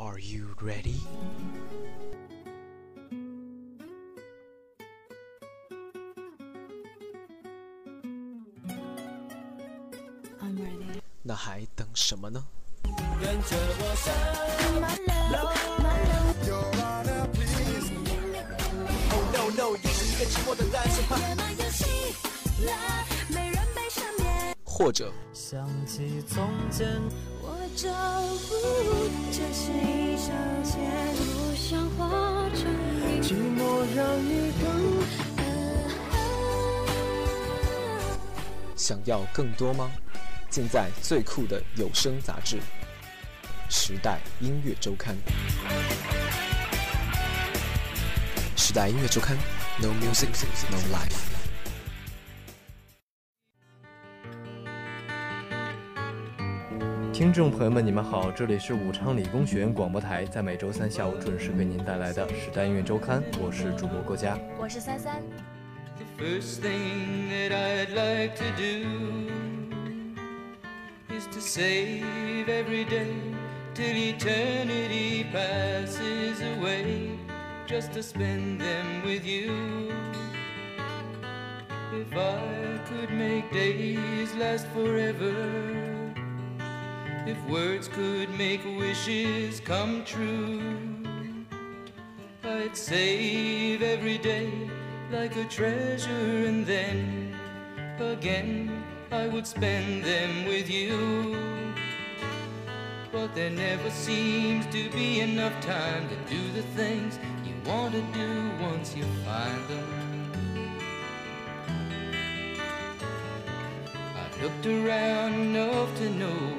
Are you ready? I'm ready. 那还等什么呢？或者。不想要更多吗？尽在最酷的有声杂志《时代音乐周刊》。时代音乐周刊，No music，No life。听众朋友们，你们好，这里是武昌理工学院广播台，在每周三下午准时给您带来的是《音乐周刊》，我是主播郭佳，我是三三。if words could make wishes come true. I'd save every day like a treasure and then again I would spend them with you. But there never seems to be enough time to do the things you want to do once you find them. I looked around enough to know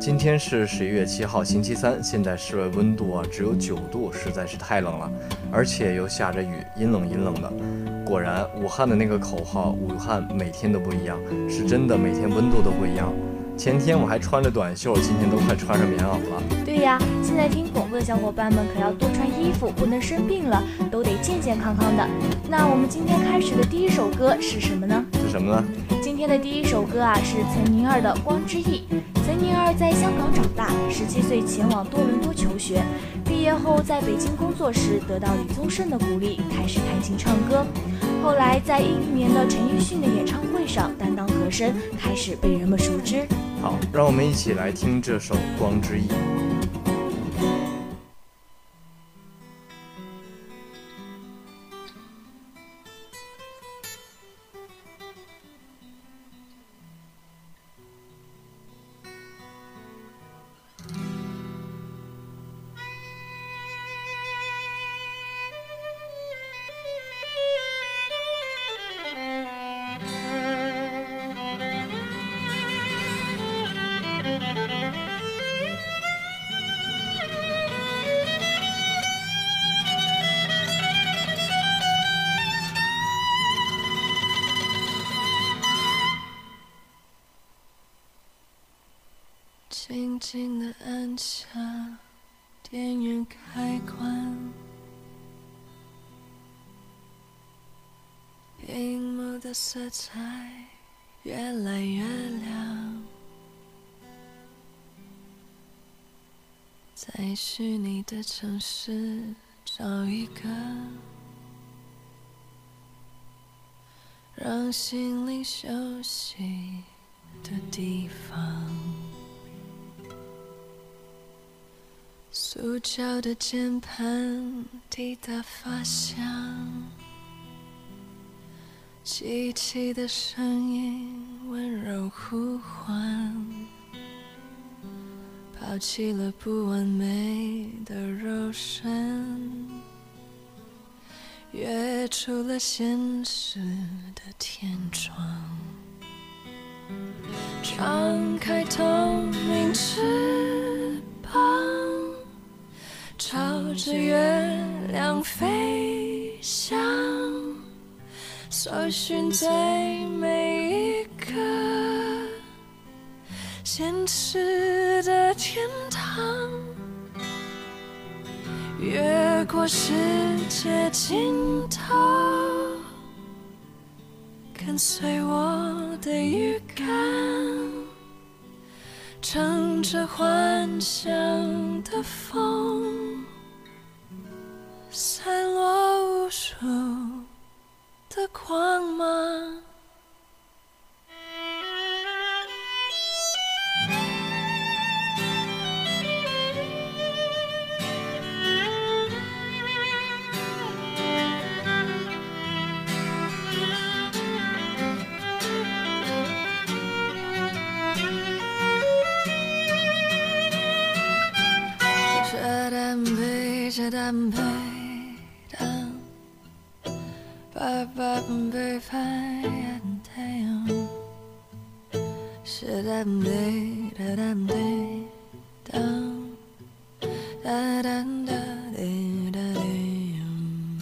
今天是十一月七号，星期三。现在室外温度啊，只有九度，实在是太冷了，而且又下着雨，阴冷阴冷的。果然，武汉的那个口号“武汉每天都不一样”，是真的，每天温度都不一样。前天我还穿着短袖，今天都快穿上棉袄了。对呀，现在听广播的小伙伴们可要多穿衣服，不能生病了，都得健健康康的。那我们今天开始的第一首歌是什么呢？是什么呢？今天的第一首歌啊，是岑宁儿的《光之翼》。宁儿在香港长大，十七岁前往多伦多求学，毕业后在北京工作时得到李宗盛的鼓励，开始弹琴唱歌。后来在一一年的陈奕迅的演唱会上担当和声，开始被人们熟知。好，让我们一起来听这首《光之翼》。色彩越来越亮，在虚拟的城市找一个让心灵休息的地方。塑胶的键盘滴答发响。机器的声音温柔呼唤，抛弃了不完美的肉身，跃出了现实的天窗，张开透明翅膀，朝着月亮飞翔。找寻在每一个现实的天堂，越过世界尽头，跟随我的预感，乘着幻想的风，散落无数。的光芒。下蛋配下蛋 Five Buttonberry Pie in town. Shit, I'm day, da dum day, down, da dum da day, da day, um.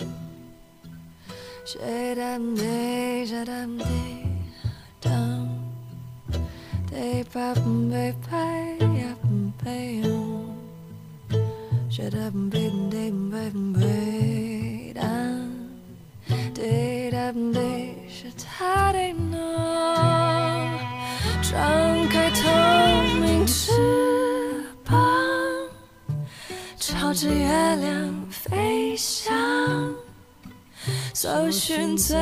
Shit, I'm day, da dum day, down, day, Buttonberry Pie, up and pay, um. Shit, I'm big, day, buttonberry. Date ab nächste noch 张开透明翅膀，朝着月亮飞翔，搜寻最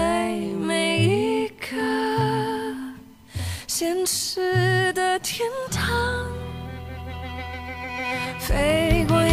美一个现实的天堂，飞过。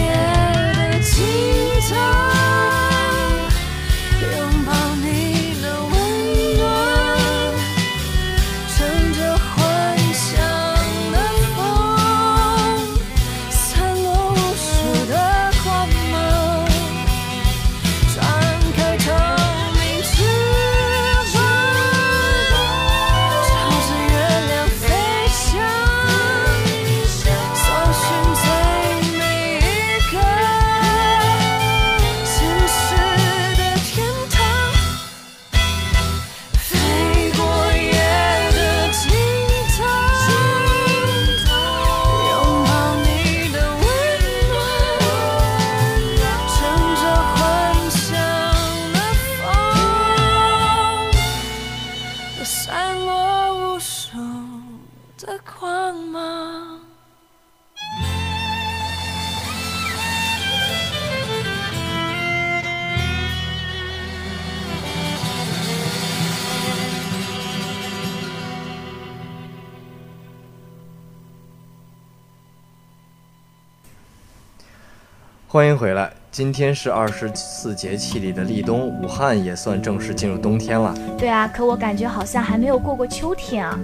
欢迎回来，今天是二十四节气里的立冬，武汉也算正式进入冬天了。对啊，可我感觉好像还没有过过秋天啊。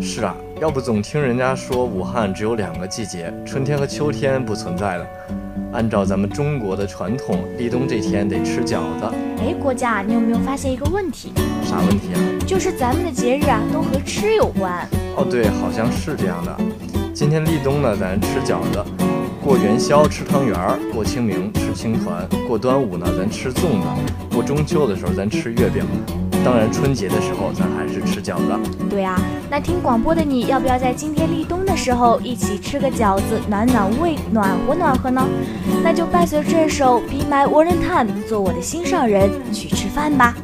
是啊，要不总听人家说武汉只有两个季节，春天和秋天不存在的。按照咱们中国的传统，立冬这天得吃饺子。哎，郭嘉，你有没有发现一个问题？啥问题啊？就是咱们的节日啊，都和吃有关。哦，对，好像是这样的。今天立冬呢，咱吃饺子。过元宵吃汤圆儿，过清明吃青团，过端午呢咱吃粽子，过中秋的时候咱吃月饼，当然春节的时候咱还是吃饺子。对啊，那听广播的你要不要在今天立冬的时候一起吃个饺子，暖暖胃，暖和暖和呢？那就伴随这首 Be My Valentine 做我的心上人，去吃饭吧。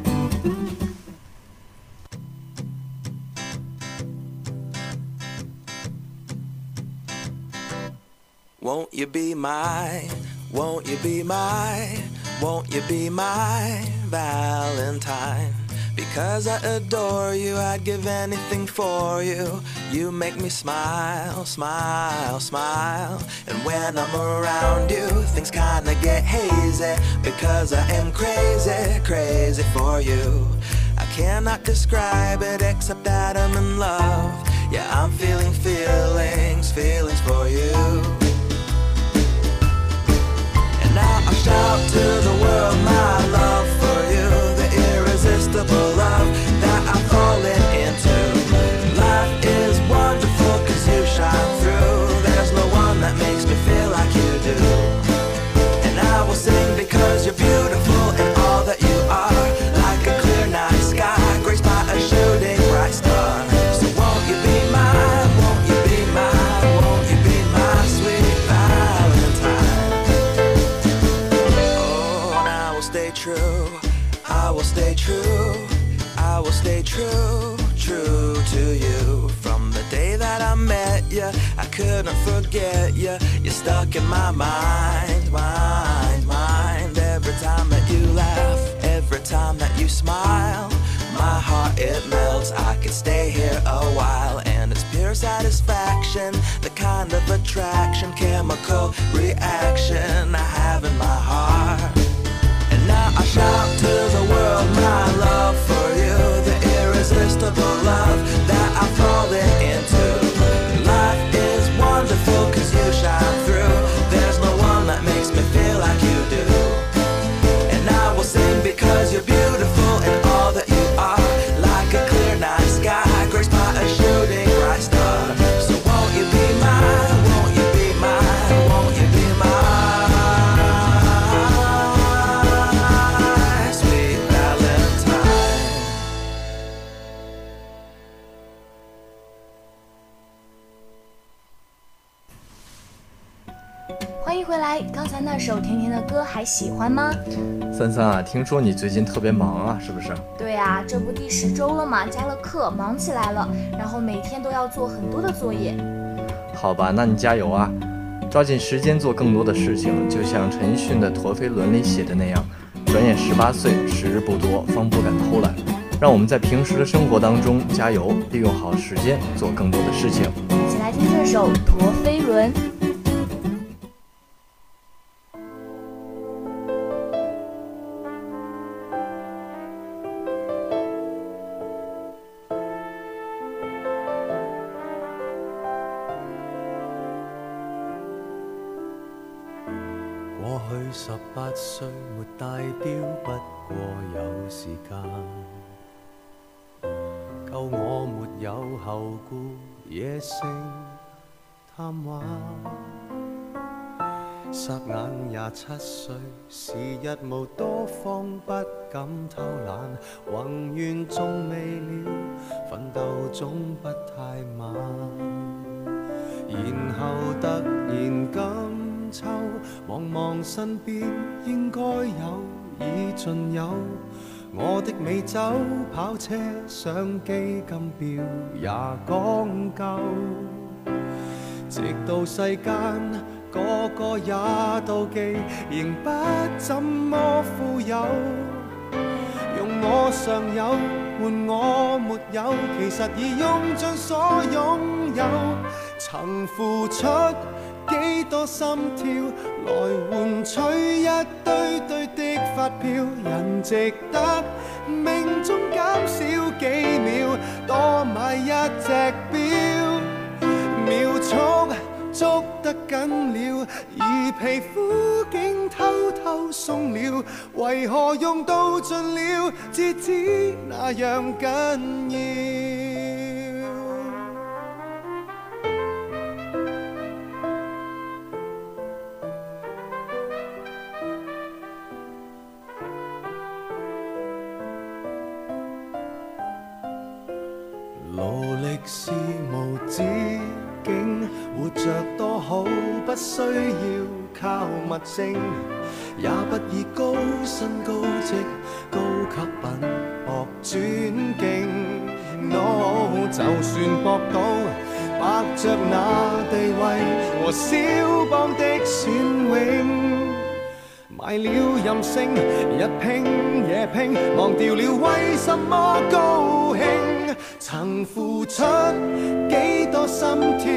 Won't you be my, won't you be my, won't you be my Valentine? Because I adore you, I'd give anything for you. You make me smile, smile, smile. And when I'm around you, things kinda get hazy. Because I am crazy, crazy for you. I cannot describe it except that I'm in love. Yeah, I'm feeling feelings, feelings for you. out to the world my love for you, the irresistible. true to you. From the day that I met you, I couldn't forget you. You're stuck in my mind, mind, mind. Every time that you laugh, every time that you smile, my heart it melts. I could stay here a while, and it's pure satisfaction, the kind of attraction, chemical reaction I have in my heart. And now I shout to the world, my love. The love 欢迎回来，刚才那首甜甜的歌还喜欢吗？三三啊，听说你最近特别忙啊，是不是？对呀，这不第十周了嘛，加了课，忙起来了，然后每天都要做很多的作业。好吧，那你加油啊，抓紧时间做更多的事情，就像陈奕迅的《陀飞轮》里写的那样，转眼十八岁，时日不多，方不敢偷懒。让我们在平时的生活当中加油，利用好时间做更多的事情。一起来听这首《陀飞轮》。夜星探话，霎眼廿七岁，时日无多，方不敢偷懒。宏愿仲未了，奋斗总不太晚。然后突然今秋，望望身边，应该有已尽有。我的美酒、跑车、相机、金表也讲究，直到世间个个也妒忌，仍不怎么富有。用我尚有换我没有，其实已用尽所拥有，曾付出。几多心跳来换取一堆堆的发票？人值得命中减少几秒，多买一只表。秒速捉得紧了，而皮肤竟偷偷松了，为何用到尽了，至知那样紧要。和小邦的选永买了任性，一拼也拼，忘掉了为什么高兴。曾付出几多心跳，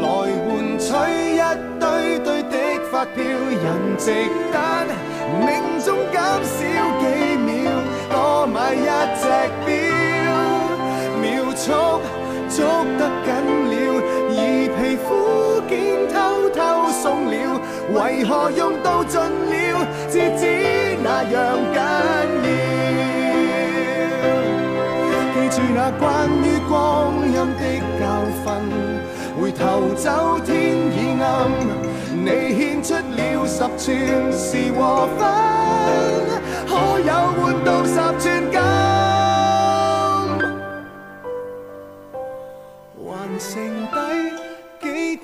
来换取一堆堆的发票，人值得命中减少几秒，多买一只表，秒速捉得紧了，而皮肤。偷送了，为何用到尽了，至知那样紧要？记住那关于光阴的教训，回头走天已暗，你献出了十寸是和分，可有换到十寸金？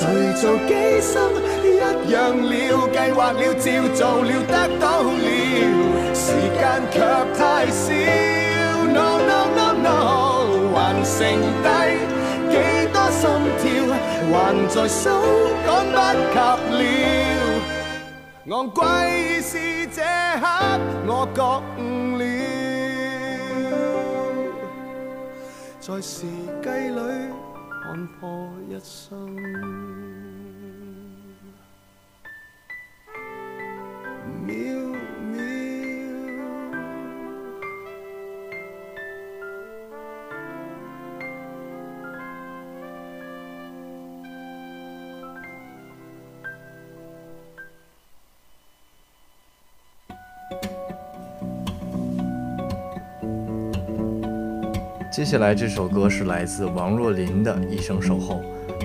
谁做机心？一样了，计划了，照做了，得到了，时间却太少。No no no no，还剩低几多心跳？还在手，赶不及了。我贵是这刻，我觉悟了，在时计里。看破一生。接下来这首歌是来自王若琳的《一生守候》。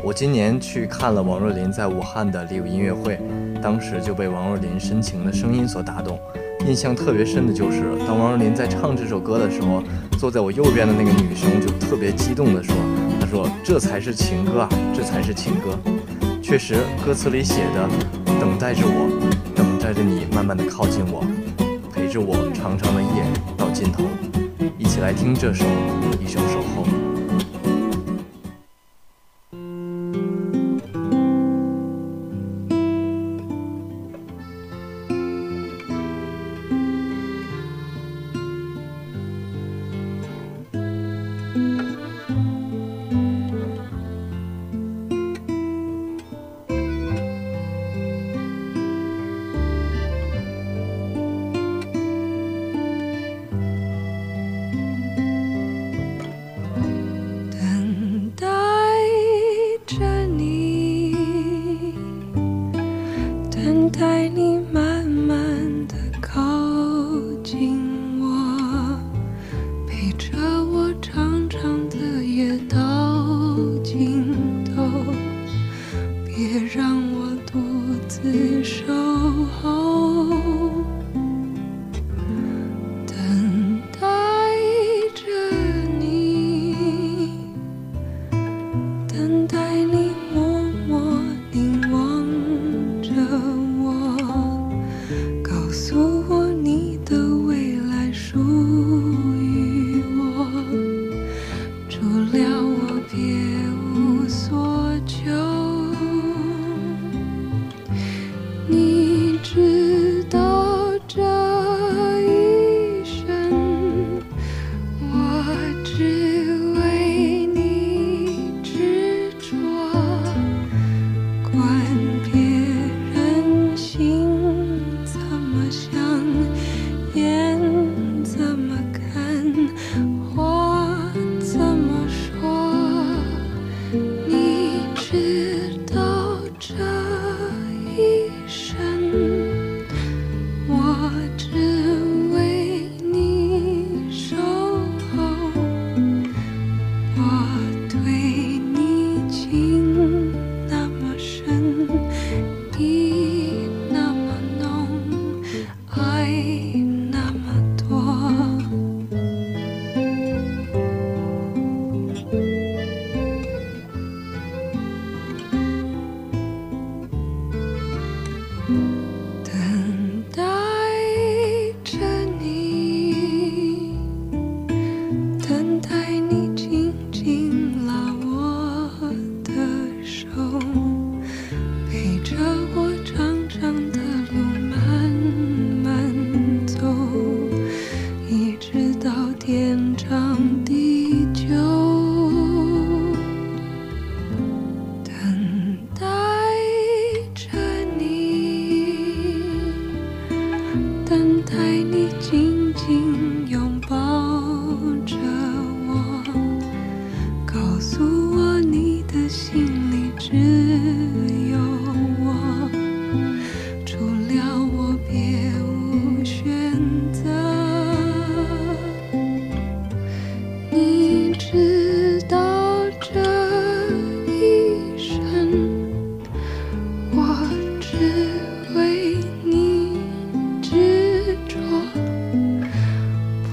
我今年去看了王若琳在武汉的 live 音乐会，当时就被王若琳深情的声音所打动。印象特别深的就是，当王若琳在唱这首歌的时候，坐在我右边的那个女生就特别激动地说：“她说这才是情歌啊，这才是情歌。”确实，歌词里写的“等待着我，等待着你，慢慢地靠近我，陪着我长长的夜到尽头。”一起来听这首《一生守候》。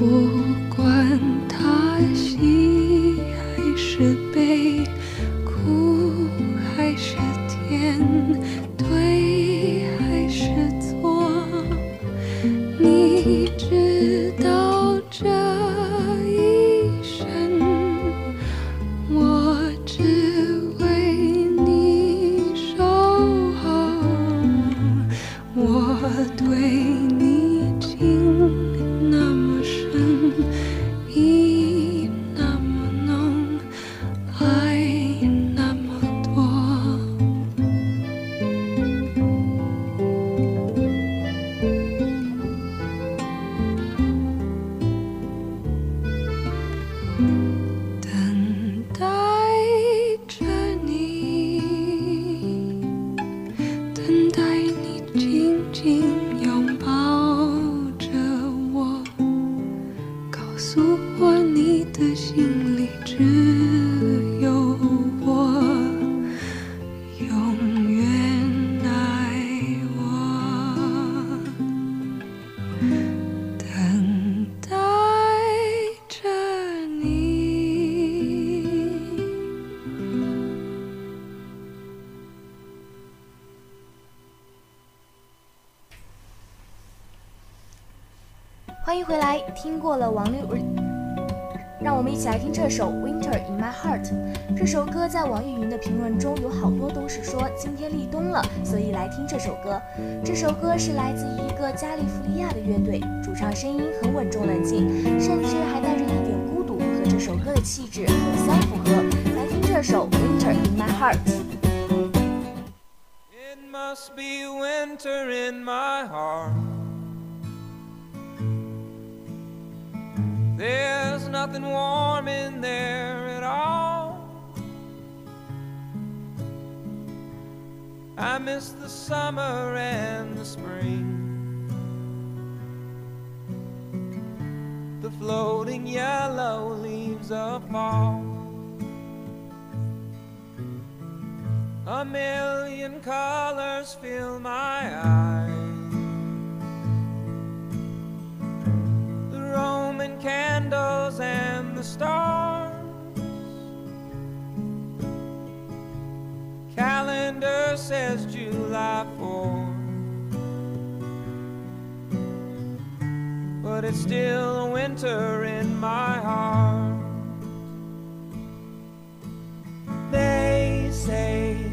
不管他心还是。如果你的心里只有我，永远爱我，等待着你。欢迎回来，听过了王六日。让我们一起来听这首《Winter in My Heart》。这首歌在网易云的评论中有好多都是说今天立冬了，所以来听这首歌。这首歌是来自一个加利福利亚的乐队，主唱声音很稳重冷静，甚至还带着一点孤独，和这首歌的气质很相符合。来听这首《Winter in My Heart》。nothing warm in there at all. I miss the summer and the spring. The floating yellow leaves of fall. A million colors fill my eyes. Roman candles and the stars. Calendar says July 4. But it's still winter in my heart. They say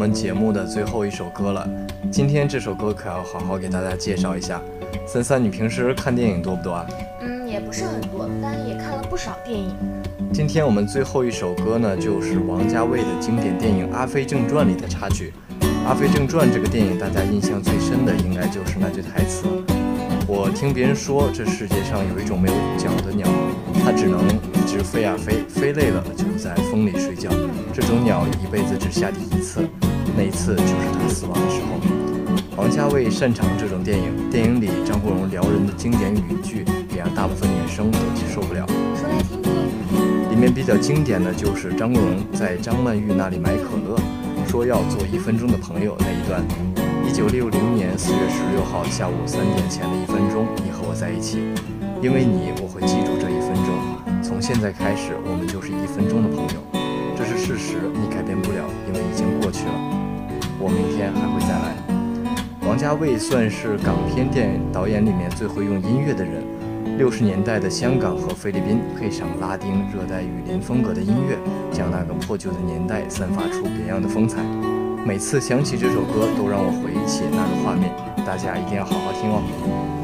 我们节目的最后一首歌了，今天这首歌可要好好给大家介绍一下。三三，你平时看电影多不多啊？嗯，也不是很多，但也看了不少电影。今天我们最后一首歌呢，就是王家卫的经典电影《阿飞正传》里的插曲。《阿飞正传》这个电影，大家印象最深的应该就是那句台词：我听别人说，这世界上有一种没有脚的鸟，它只能一直飞啊飞，飞累了就在风里睡觉。这种鸟一辈子只下地一次。那一次就是他死亡的时候。黄家卫擅长这种电影，电影里张国荣撩人的经典语句，也让大部分女生都接受不了。里面比较经典的就是张国荣在张曼玉那里买可乐，说要做一分钟的朋友那一段。一九六零年四月十六号下午三点前的一分钟，你和我在一起，因为你我会记住这一分钟。从现在开始，我们就是一分钟的朋友，这是事实。你。去了，我明天还会再来。王家卫算是港片电影导演里面最会用音乐的人。六十年代的香港和菲律宾配上拉丁热带雨林风格的音乐，将那个破旧的年代散发出别样的风采。每次想起这首歌，都让我回忆起那个画面。大家一定要好好听哦。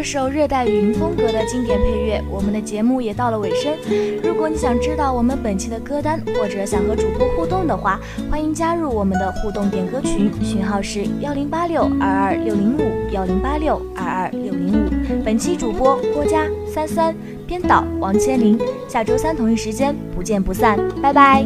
这首热带雨林风格的经典配乐，我们的节目也到了尾声。如果你想知道我们本期的歌单，或者想和主播互动的话，欢迎加入我们的互动点歌群，群号是幺零八六二二六零五幺零八六二二六零五。本期主播郭嘉三三，编导王千林，下周三同一时间不见不散，拜拜。